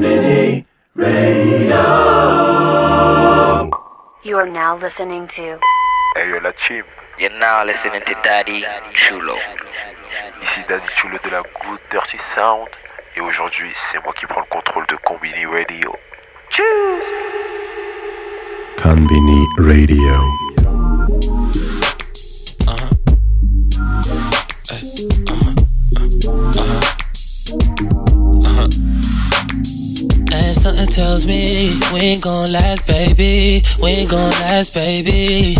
Radio. You are now listening to Hey yo la team, You're now listening to Daddy Chulo. ici Daddy Chulo de la Good Dirty Sound et aujourd'hui c'est moi qui prends le contrôle de Combini Radio. Konbini Radio. And something tells me we ain't gon' last, baby. We ain't gon' last, baby.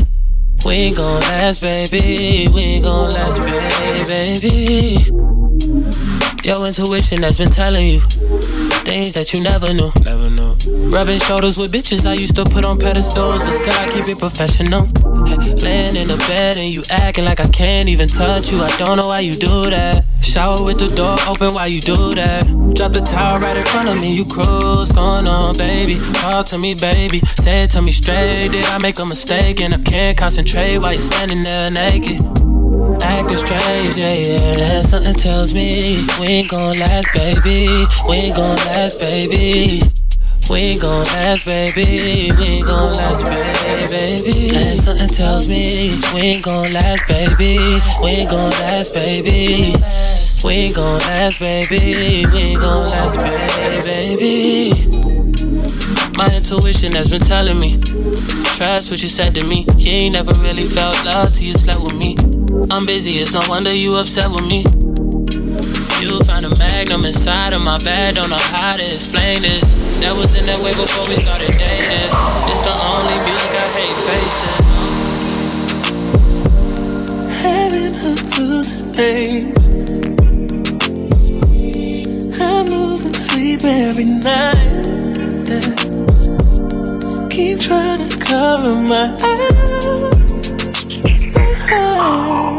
We ain't gon' last, baby. We ain't gon' last, baby. Your intuition has been telling you things that you never knew. Never knew. Rubbing shoulders with bitches I used to put on pedestals, but still I keep it professional. Hey, laying in the bed and you acting like I can't even touch you. I don't know why you do that. Shower with the door open while you do that. Drop the towel right in front of me, you cruise. Going on, baby. Talk to me, baby. Say it to me straight. Did I make a mistake? And I can't concentrate while you're standing there naked. Acting strange, yeah, yeah. Something tells me we ain't gon' last, baby. We ain't gon' last, baby. We ain't gon' last, baby. We ain't gon' last, baby. And something tells me we ain't gon' last, baby. We ain't gon' last, baby. We ain't gon' last, baby. We ain't gon' last, baby. My intuition has been telling me. Trust what you said to me. You ain't never really felt love till you slept with me. I'm busy, it's no wonder you upset with me. You found a magnum inside of my bed, don't know how to explain this. That was in that way before we started dating. It's the only music I hate facing. Having hallucinations. I'm losing sleep every night. Keep trying to cover my eyes. Yeah.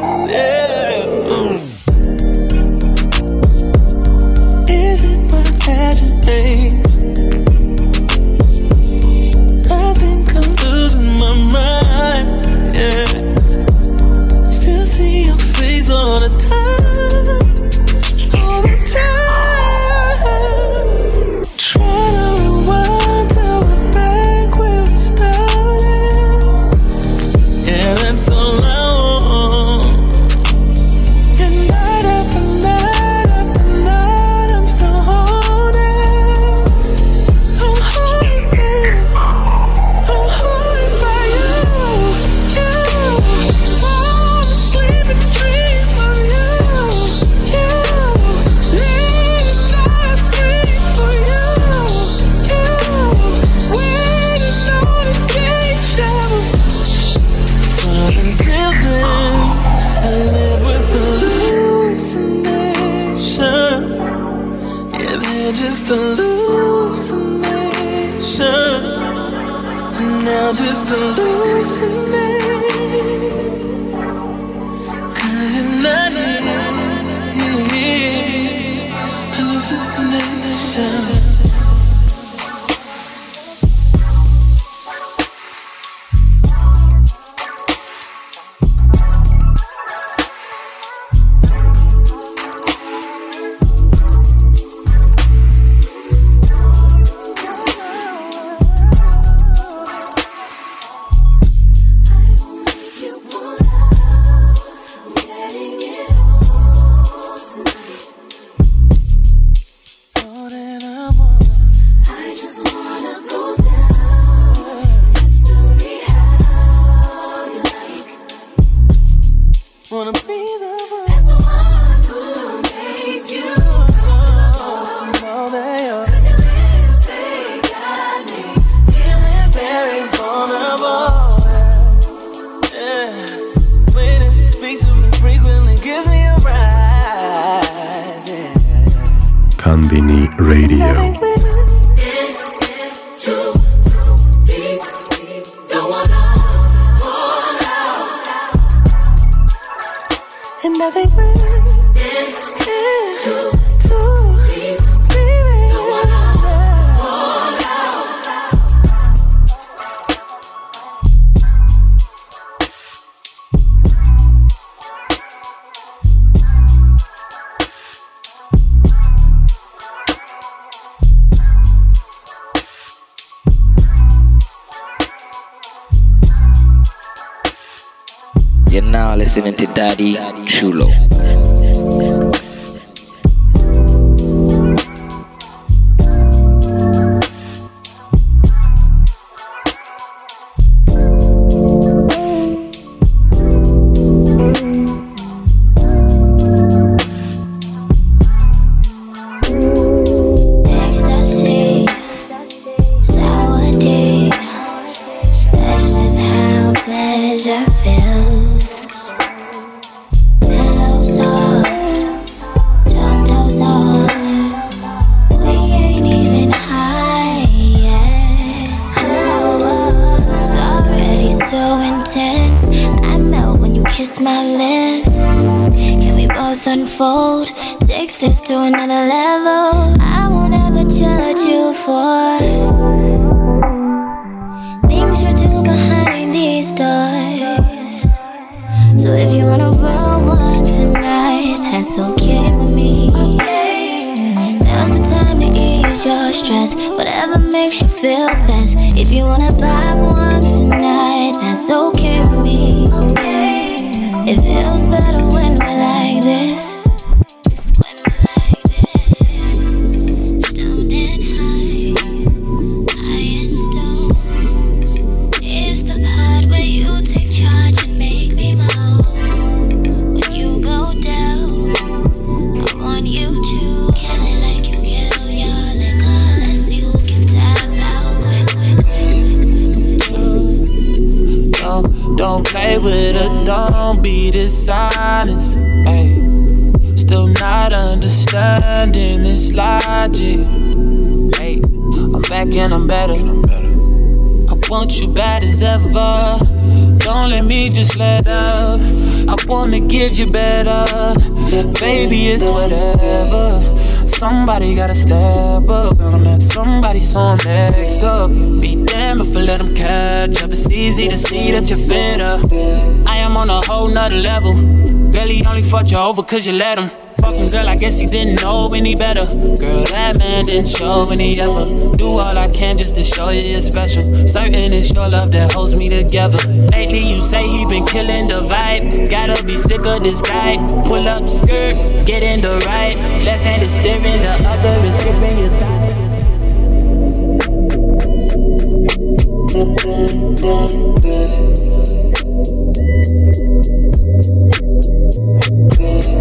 You're now listening to Daddy Chulo. Hey, I'm back and I'm better. I want you bad as ever. Don't let me just let up. I wanna give you better. Baby, it's whatever. Somebody gotta step up. Gonna let somebody so I'm next up. Be damned if I let them catch up. It's easy to see that you're up. I am on a whole nother level. Girl, he only fucked you over cause you let him. Fucking girl, I guess he didn't know any better. Girl, that man didn't show any ever. Do all I can just to show you you're special. Certain it's your love that holds me together. Lately, you say he been killing the vibe. Gotta be sick of this guy. Pull up skirt, get in the right. Left hand is steering, the other is gripping your thigh. Yeah,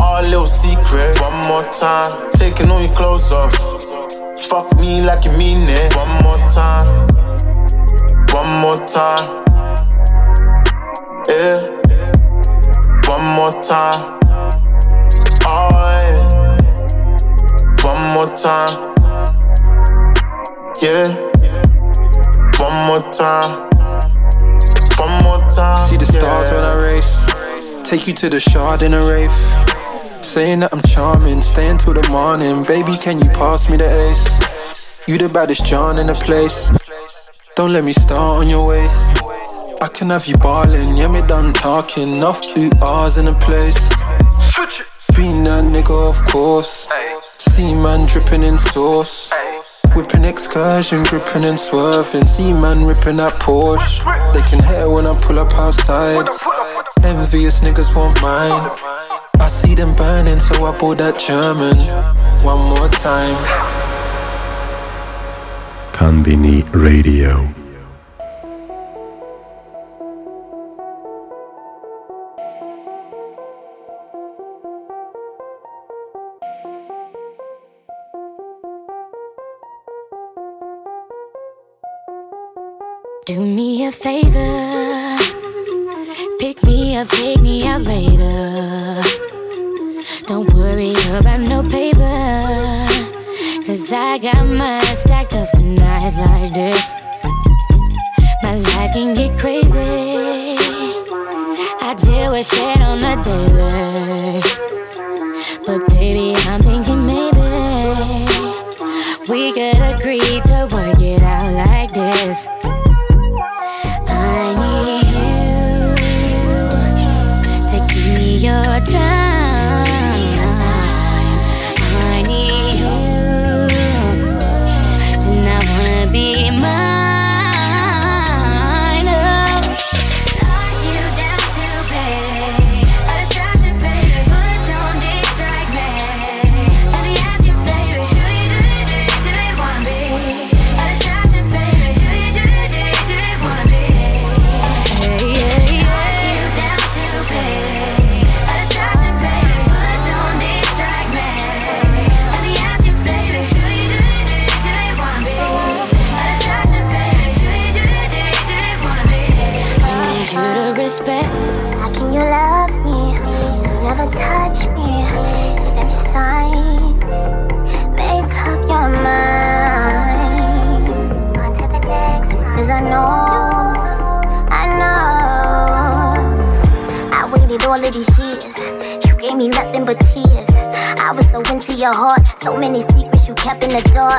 All little secret, one more time. Taking all your clothes off. Fuck me like you mean it. One more time. One more time. Yeah. One more time. Oh, yeah. One more time. Yeah. One more time. One more time. See the stars when I race. Take you to the shard in a rave. Saying that I'm charming, stay until the morning. Baby, can you pass me the ace? You the baddest John in the place. Don't let me start on your waist. I can have you ballin', yeah, me done talking. Enough two R's in a place. Being that nigga, of course. See man dripping in sauce. Whipping excursion, gripping and swerving. See man ripping that Porsche. They can hear when I pull up outside. Envious niggas want mine. I see them burning, so I pull that German. One more time. Konbini Radio. Do me a favor, pick me up, take me out later. Don't worry about no paper, cause I got mine stacked up for nights like this. your heart. So many secrets you kept in the dark.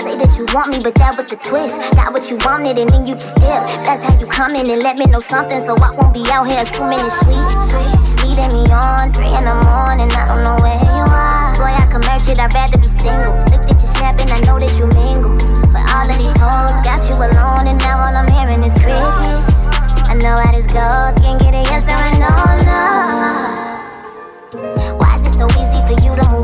Say that you want me, but that was the twist. Got what you wanted and then you just dipped. That's how you come in and let me know something, so I won't be out here assuming it's sweet. sweet. Leading me on, three in the morning, I don't know where you are. Boy, I can merge it, I'd rather be single. Looked at you snapping, I know that you mingle. But all of these hoes got you alone, and now all I'm hearing is crickets. I know how this goes, can't get a yes or a no, no. Why is it so easy for you to move?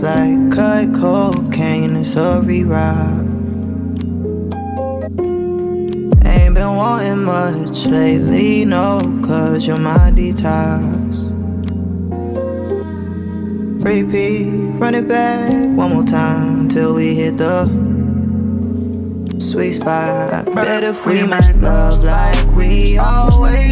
like cut cocaine It's a rewrite Ain't been wanting much lately, no Cause you're my detox. Repeat, run it back one more time Till we hit the sweet spot. Bet if we make love like we always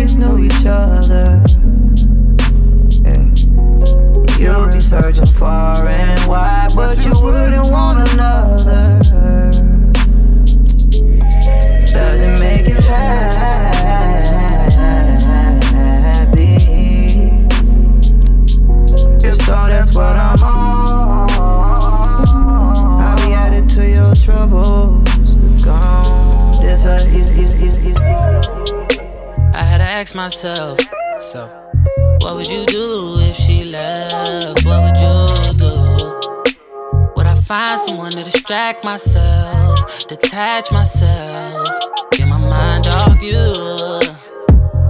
distract myself, detach myself, get my mind off you.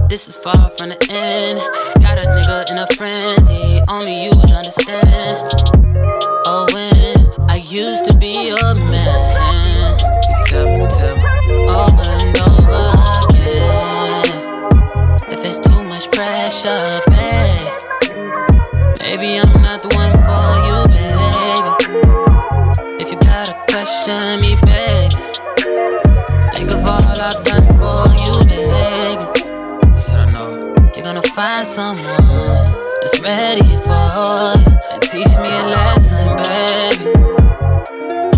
This is far from the end. Got a nigga in a frenzy, only you would understand. Oh, when I used to be a man, you tell me, tell me over and over again. If it's too much pressure, babe, maybe I'm not the one for you. Question me, babe. Think of all I've done for you, baby. I said I know you're gonna find someone that's ready for you and teach me a lesson, baby.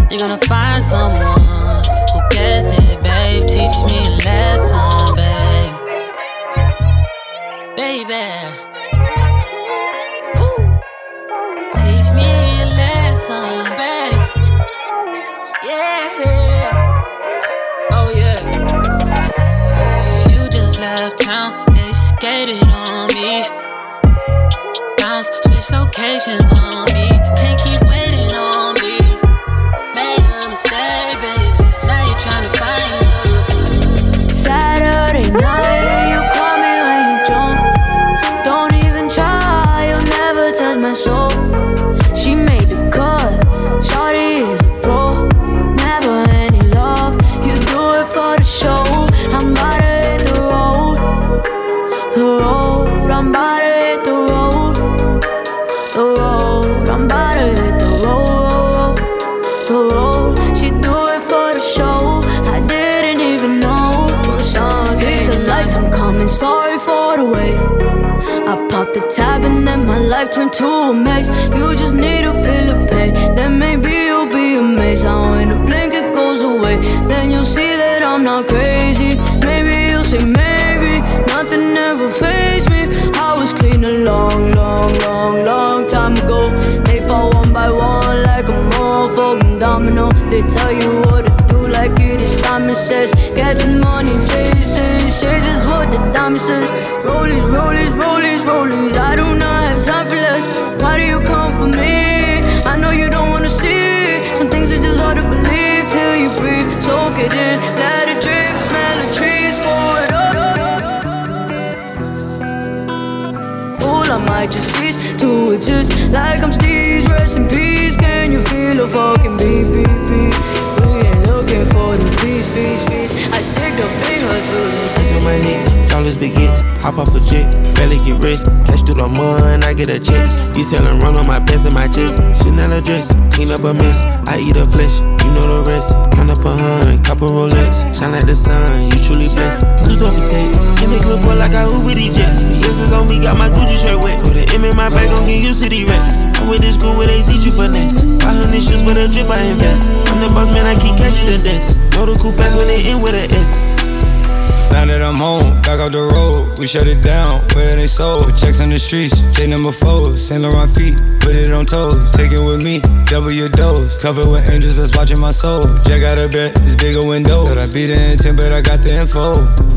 You're gonna find someone who gets it, babe. Teach me a lesson, babe. Baby. Life to a maze. You just need to feel the pain. Then maybe you'll be amazed how in a blink it goes away. Then you'll see that I'm not crazy. Maybe you'll say maybe nothing ever fazed me. I was clean a long, long, long, long time ago. They fall one by one like a motherfucking domino. They tell you what to do like it is Simon says. Get the money, chases, chases what the diamond says. Rollies, rollies, rollies, rollies. I do not you me? I know you don't wanna see. Some things are just hard to believe till you breathe. Soak it in, let it drip, smell the trees, pour it up. Fool, I might just cease to exist like I'm Steve's. Rest in peace. Can you feel a fucking beat, beat, beat? We ain't looking for the peace, peace, peace. I stick the finger to the On my neck, dollars big hits. Hop off a jet, barely get rest. Cash through the mud, I get a check. You sellin' run on my pants and my chest. Chanel dress, clean up a mess. I eat a flesh, you know the rest. Count up a hun, copper Rolex. Shine like the sun, you truly blessed. Who's up take? In the club, boy, like I Uber these jets. Yes, it's on me, got my Gucci shirt wet. Put an M in my bag, gon' get used to these rest. I'm with this school where they teach you finesse. 500 shoes for the drip, I invest. I'm the boss, man, I keep catching the desk. Know the cool fast when they in with a S. Now that I'm home, back off the road, we shut it down. Where they sold, checks on the streets, J number four, Saint Laurent feet, put it on toes, take it with me, double your dose. Covered with angels that's watching my soul. Jack out of bed, it's bigger window. Said I be the intent, but I got the info.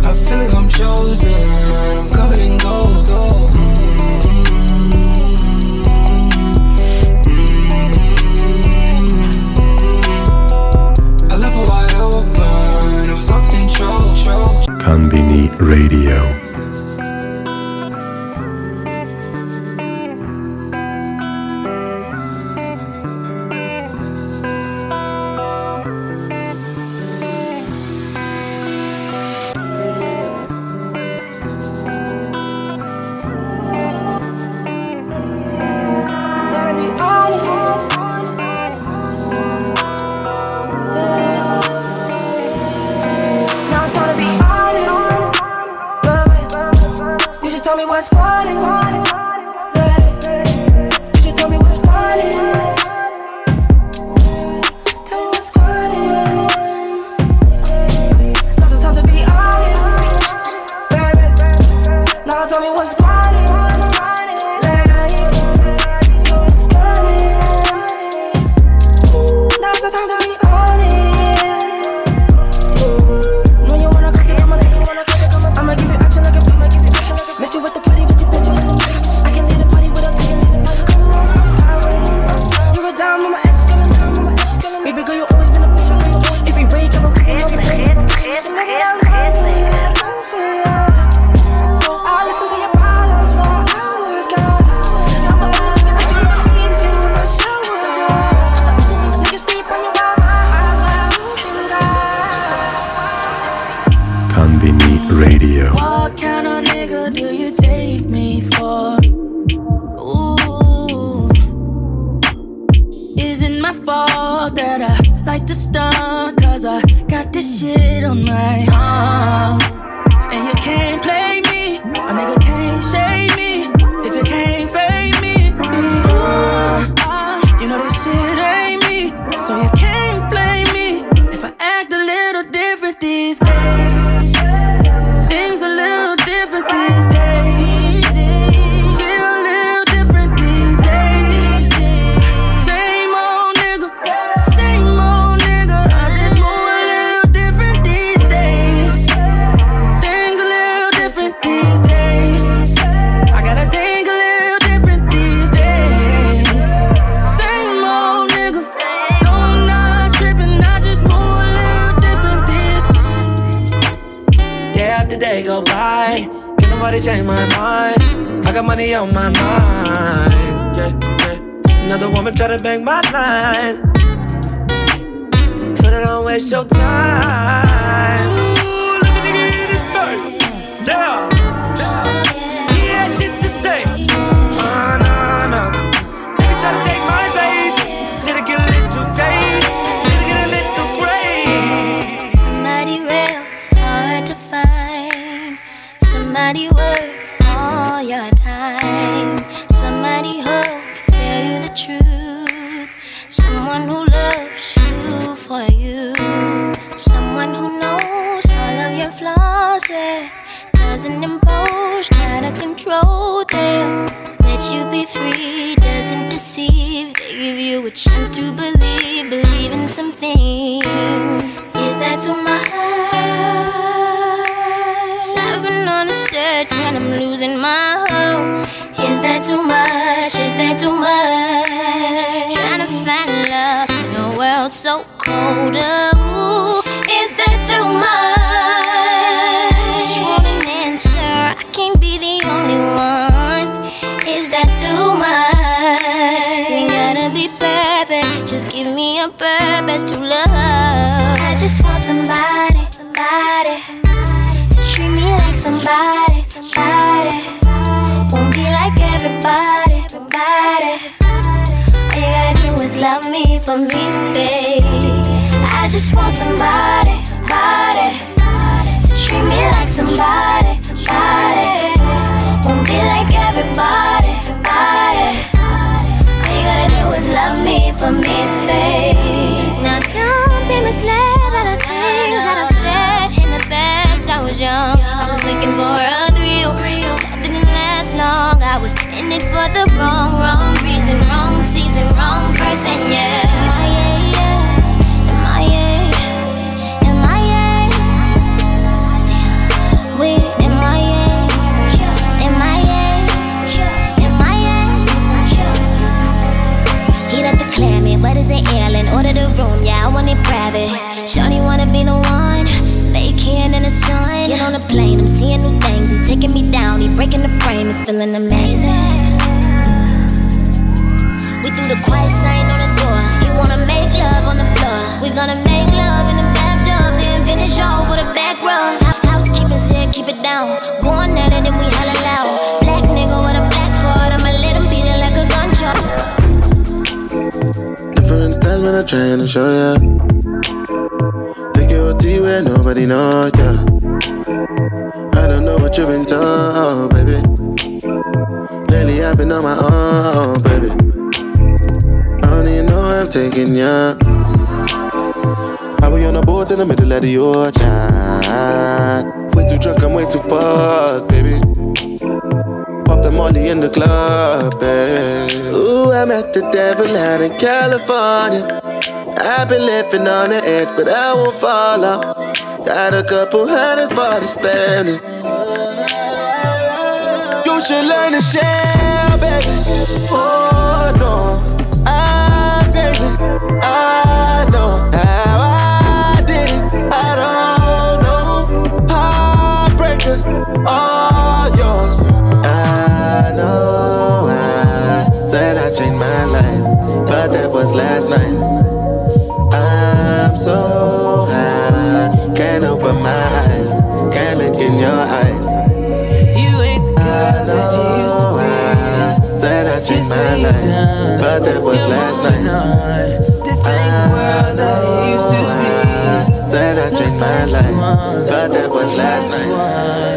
I feel like I'm chosen, I'm covered in gold. Konbini Radio. Tell me what's going on. You tell me what's on. Tell me what's Do you take me for? Ooh. Isn't my fault that I like to start? cause I got this shit on my arm. By, can't nobody change my mind. I got money on my mind. Another woman try to bang my line. So they don't waste your time. You a chance to believe, believe in something. Is that too much? I've been on a search and I'm losing my hope. Is that too much? Is that too much? Trying to find love in a world so cold. Ooh, somebody, somebody to treat me like somebody, somebody. Won't be like everybody, everybody. All you gotta do is love me for me, babe. I just want somebody, somebody to treat me like somebody, somebody. Won't be like everybody, everybody. All you gotta do is love me for me, babe. Now don't be misled by the things that I've said in the past. I was young, I was looking for a thrill. That didn't last long. I was in it for the wrong, wrong reason, wrong season, wrong person. Yeah. Is it ailing? Order the room, yeah, I want it private. Shorty wanna be the one, vacant in the sun. Get on the plane, I'm seeing new things. He taking me down, he breaking the frame, it's feeling amazing. We threw the quiet sign on the door. He wanna make love on the floor. We gonna make love in the bathtub, then finish off with a back rub. Hou- Housekeeping said keep it down. Go on at it, then we holla loud. Style when I'm trying to show ya. Take your tea where nobody knows ya. I don't know what you've been told, baby. Lately I've been on my own, baby. I don't even know I'm taking ya. I be on a boat in the middle of the ocean. Way too drunk, I'm way too fucked, baby. Pop the molly in the club, babe. Ooh, I met the devil out in California. I've been living on the edge, but I won't fall off. Got a couple hundred for the spending. You should learn to share, baby. Oh no, I'm crazy. I know how I did it. I don't know. Heartbreaker, all changed my life, but that was last night. I'm so high, can't open my eyes, can't look in your eyes. You ain't the girl that you used to I said I changed my life, but that was last night. This ain't the world that it used to be. changed my life. But that was last night.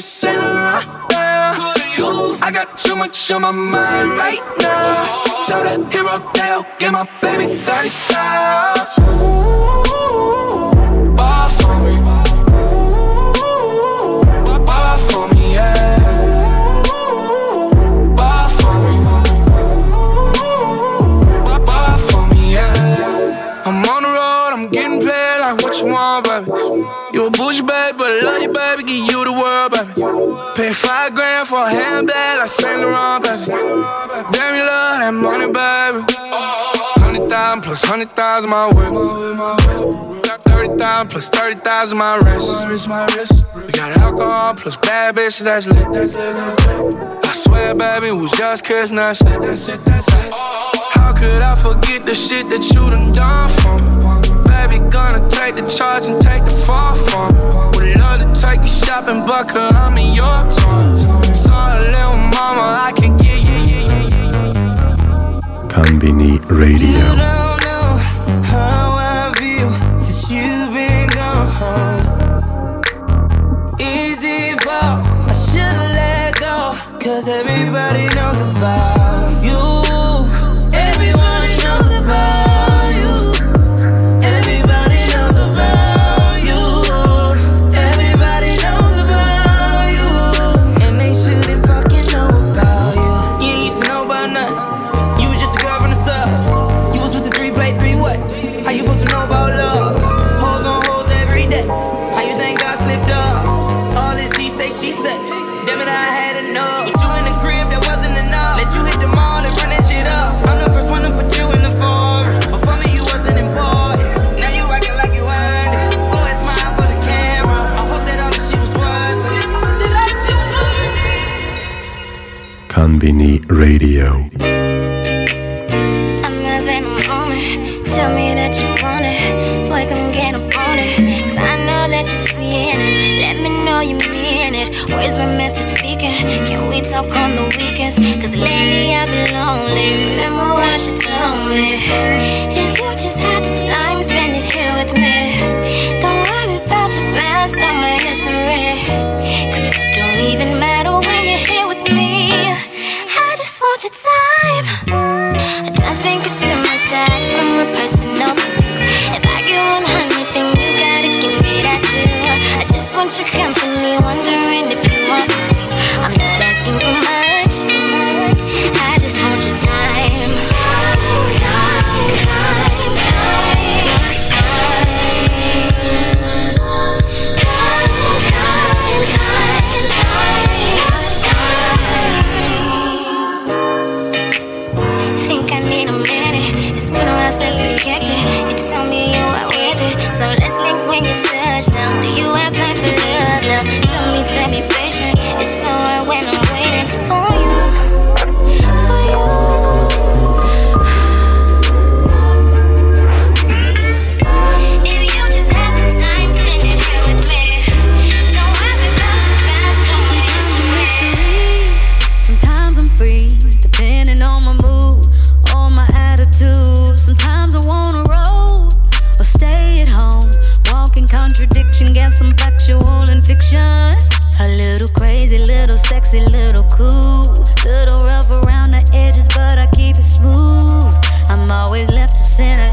Sailing right now. I got too much on my mind right now. Tell that hero Dale, get my baby 30 Bar for me. Bar for me, yeah. What you want, baby. You a bougie, baby, but I love you, baby. Give you the world, baby. Pay five grand for a handbag like Saint Laurent, baby. Damn, you love that money, baby. Hundred thousand plus hundred thousand my whip. Thirty thousand plus thirty thousand my wrist. We got alcohol plus bad bitch that's lit. I swear, baby, it was just kissing shit. How could I forget the shit that you done done for me? Baby, gonna take the charge and take the fall for me. Would love to take you shopping, but cause I'm in your town. Little mama, I can get you. Konbini Radio. don't know how I feel since you've been gone. Easy fall, I should've let go. Cause everybody knows about she said. Damn it, I had enough. With you in the crib, that wasn't enough. Let you hit the mall and run that shit up. I'm the first one to put you in the foreign. But for me, you wasn't important. Now you acting like you earned it. Go and smile for the camera. I hope that all the shit was worth it. I hope that all the shit was worth it. Konbini Radio. I'm having a moment. Tell me that you want it. Boy, come get up on it. Cause I know that you're feeling. Let me know you mean it. Words were meant for speaking. Can we talk on the weekends? Cause lately I've been lonely. Remember what you told me. If you just had the time, spend it here with me. Don't worry about your past or my history. Cause that don't even matter when you're here with me. I just want your time. I don't think it's too much to ask from a personal. If I get one honey, then you gotta give me that too. I just want your some factual and fiction. A little crazy, little sexy, little cool. Little rough around the edges, but I keep it smooth. I'm always left to center,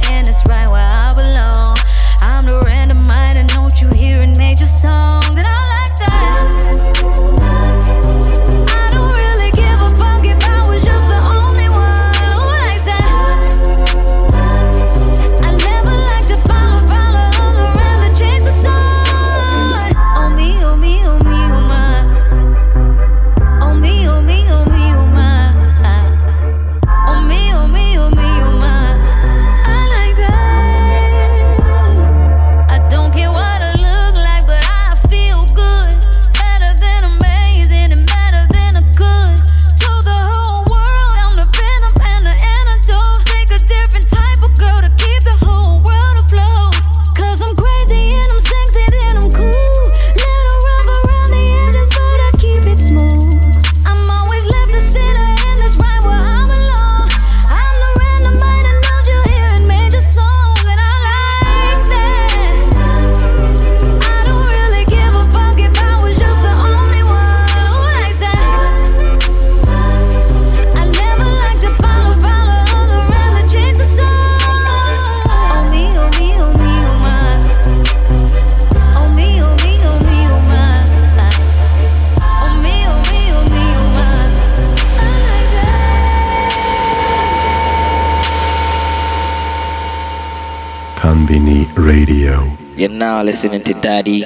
listening to Daddy